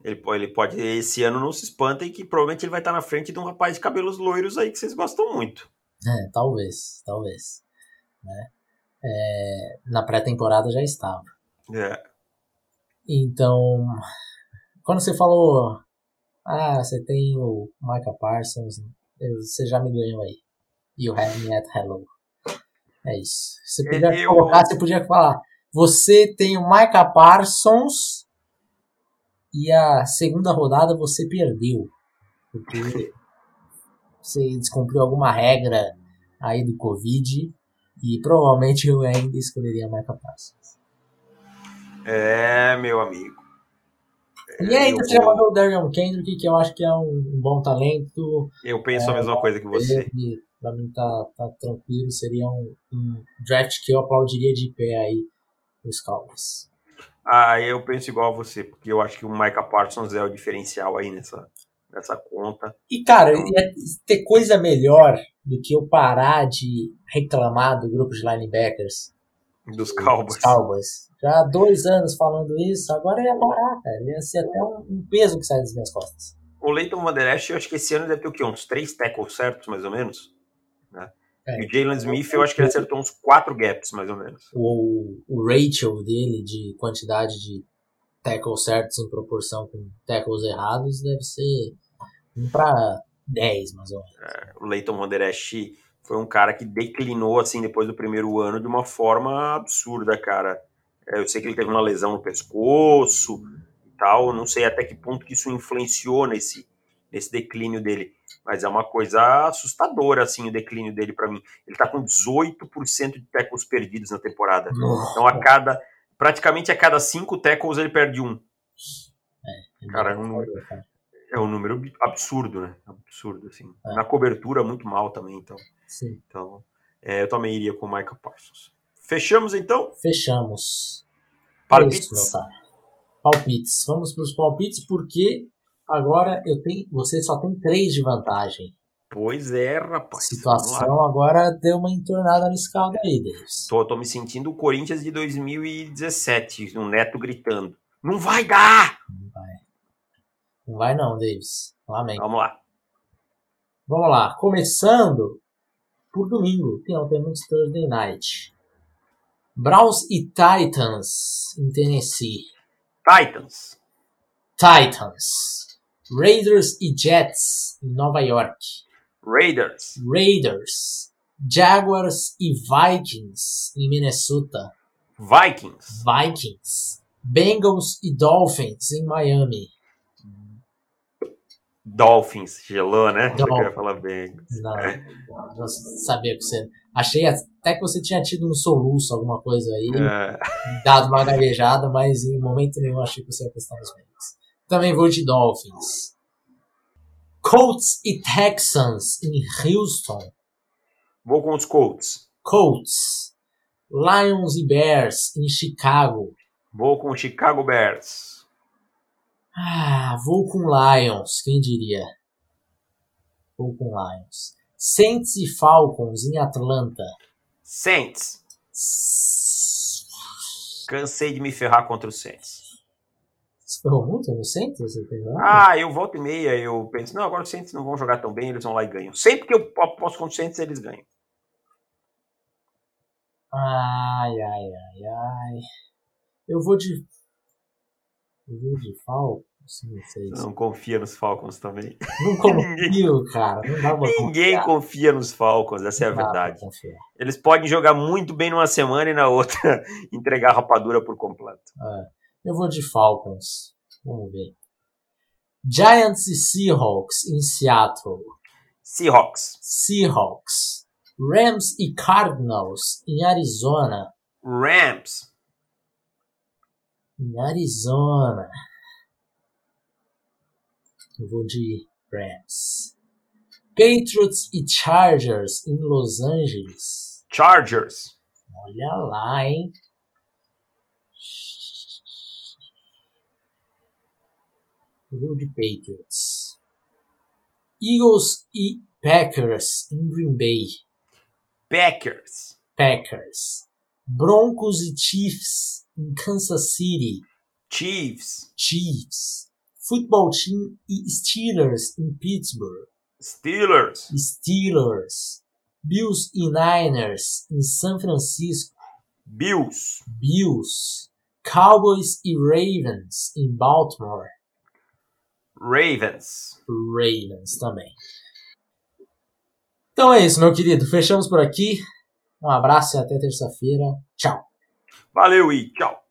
Ele, pode, ele pode. Esse ano não se espanta e que provavelmente ele vai estar na frente de um rapaz de cabelos loiros aí que vocês gostam muito. É, talvez, talvez. Né? é, na pré-temporada já estava. É. Então, quando você falou, ah, você tem o Micah Parsons, você já me ganhou aí. You have me at hello. É isso. Você podia Eu- colocar, você podia falar, você tem o Micah Parsons e a segunda rodada você perdeu. Porque você descumpriu alguma regra aí do Covid e provavelmente eu ainda escolheria Micah Parsons. É, meu amigo. E ainda você o Darion Kendrick, que eu acho que é um, bom talento. Eu penso a mesma coisa que você. Ele, pra mim tá, tá tranquilo, seria um, um draft que eu aplaudiria de pé aí nos Cowboys. Ah, eu penso igual a você, porque eu acho que o Micah Parsons é o diferencial aí nessa, nessa conta. E cara, ia ter coisa melhor do que eu parar de reclamar do grupo de linebackers Dos dos Cowboys. Cowboys. Já há dois anos falando isso, agora ia parar, cara. Ia ser até um, peso que sai das minhas costas. O Leighton Van Der Esch, eu acho que esse ano deve ter o quê? Uns três tackles certos, mais ou menos? Né? É. E o Jalen Smith, eu acho que ele acertou uns quatro gaps, mais ou menos. o, o ratio dele de quantidade de tackles certos em proporção com tackles errados deve ser 1 para 10, mais ou menos. O Leighton Van Der Esch foi um cara que declinou, assim, depois do primeiro ano de uma forma absurda, cara. É, Eu sei que ele teve uma lesão no pescoço e tal, não sei até que ponto que isso influenciou nesse, nesse declínio dele. Mas é uma coisa assustadora, assim, o declínio dele pra mim. Ele tá com 18% de tackles perdidos na temporada. Então, a cada. Praticamente a cada cinco tackles ele perde um. Cara, é um número, é um número absurdo, né? Absurdo, assim. É. Na cobertura, muito mal também, então. Sim. Então, é, eu também iria com o Michael Parsons. Fechamos, então? Fechamos. Palpites? É isso, meu cara. Palpites. Vamos para os palpites porque agora eu tenho, você só tem 3 de vantagem. Pois é, rapaz. Situação agora deu uma entornada nesse caldo aí, Davis. Tô, tô me sentindo o Corinthians de 2017, um neto gritando. Não vai dar! Não vai. Não vai não, Davis. Lamento. Vamos lá. Vamos lá, começando por domingo, que não temos Thursday Night. Browns e Titans em Tennessee. Titans. Titans. Raiders e Jets em Nova York. Raiders. Raiders. Jaguars e Vikings em Minnesota. Vikings. Vikings. Bengals e Dolphins em Miami. Dolphins. Gelou, né? Eu Dolphins. queria falar bem. Não, não sabia que você. Achei até que você tinha tido um soluço, alguma coisa aí. É, dado uma gaguejada, mas em momento nenhum achei que você ia apostar nos Bengals. Também vou de Dolphins. Colts e Texans em Houston. vou com os Colts. Colts. Lions e Bears em Chicago. Vou com o Chicago Bears. Ah, vou com Lions, quem diria? Vou com Lions. Saints e Falcons em Atlanta. Saints. Cansei de me ferrar contra o Saints. Ferrou muito no Saints? Ah, eu volto e meia, eu penso, não, agora os Saints não vão jogar tão bem, eles vão lá e ganham. Sempre que eu aposto contra os Saints, eles ganham. Ai, ai, ai, ai. Eu vou de. Eu vou de Falcons, não sei. Se- não confia nos Falcons também. Não [laughs] confio, cara. Não Ninguém confiar. confia nos Falcons, essa é a Não dá pra verdade. Eles podem jogar muito bem numa semana e na outra [laughs] entregar a rapadura por completo. É. Eu vou de Falcons. Vamos ver. Giants e Seahawks em Seattle. Seahawks, Seahawks. Rams e Cardinals em Arizona. Rams, Em Arizona. Eu vou de Rams. Patriots e Chargers em Los Angeles. Chargers, Olha lá, hein? Vou de Patriots. Eagles e Packers em Green Bay. Packers, Packers. Broncos e Chiefs em Kansas City. Chiefs, Chiefs. Football Team e Steelers em Pittsburgh. Steelers, Steelers. Bills e Niners em São Francisco. Bills. Bills. Cowboys e Ravens em Baltimore. Ravens. Ravens também. Então é isso, meu querido. Fechamos por aqui. Um abraço e até terça-feira. Tchau. Valeu e tchau.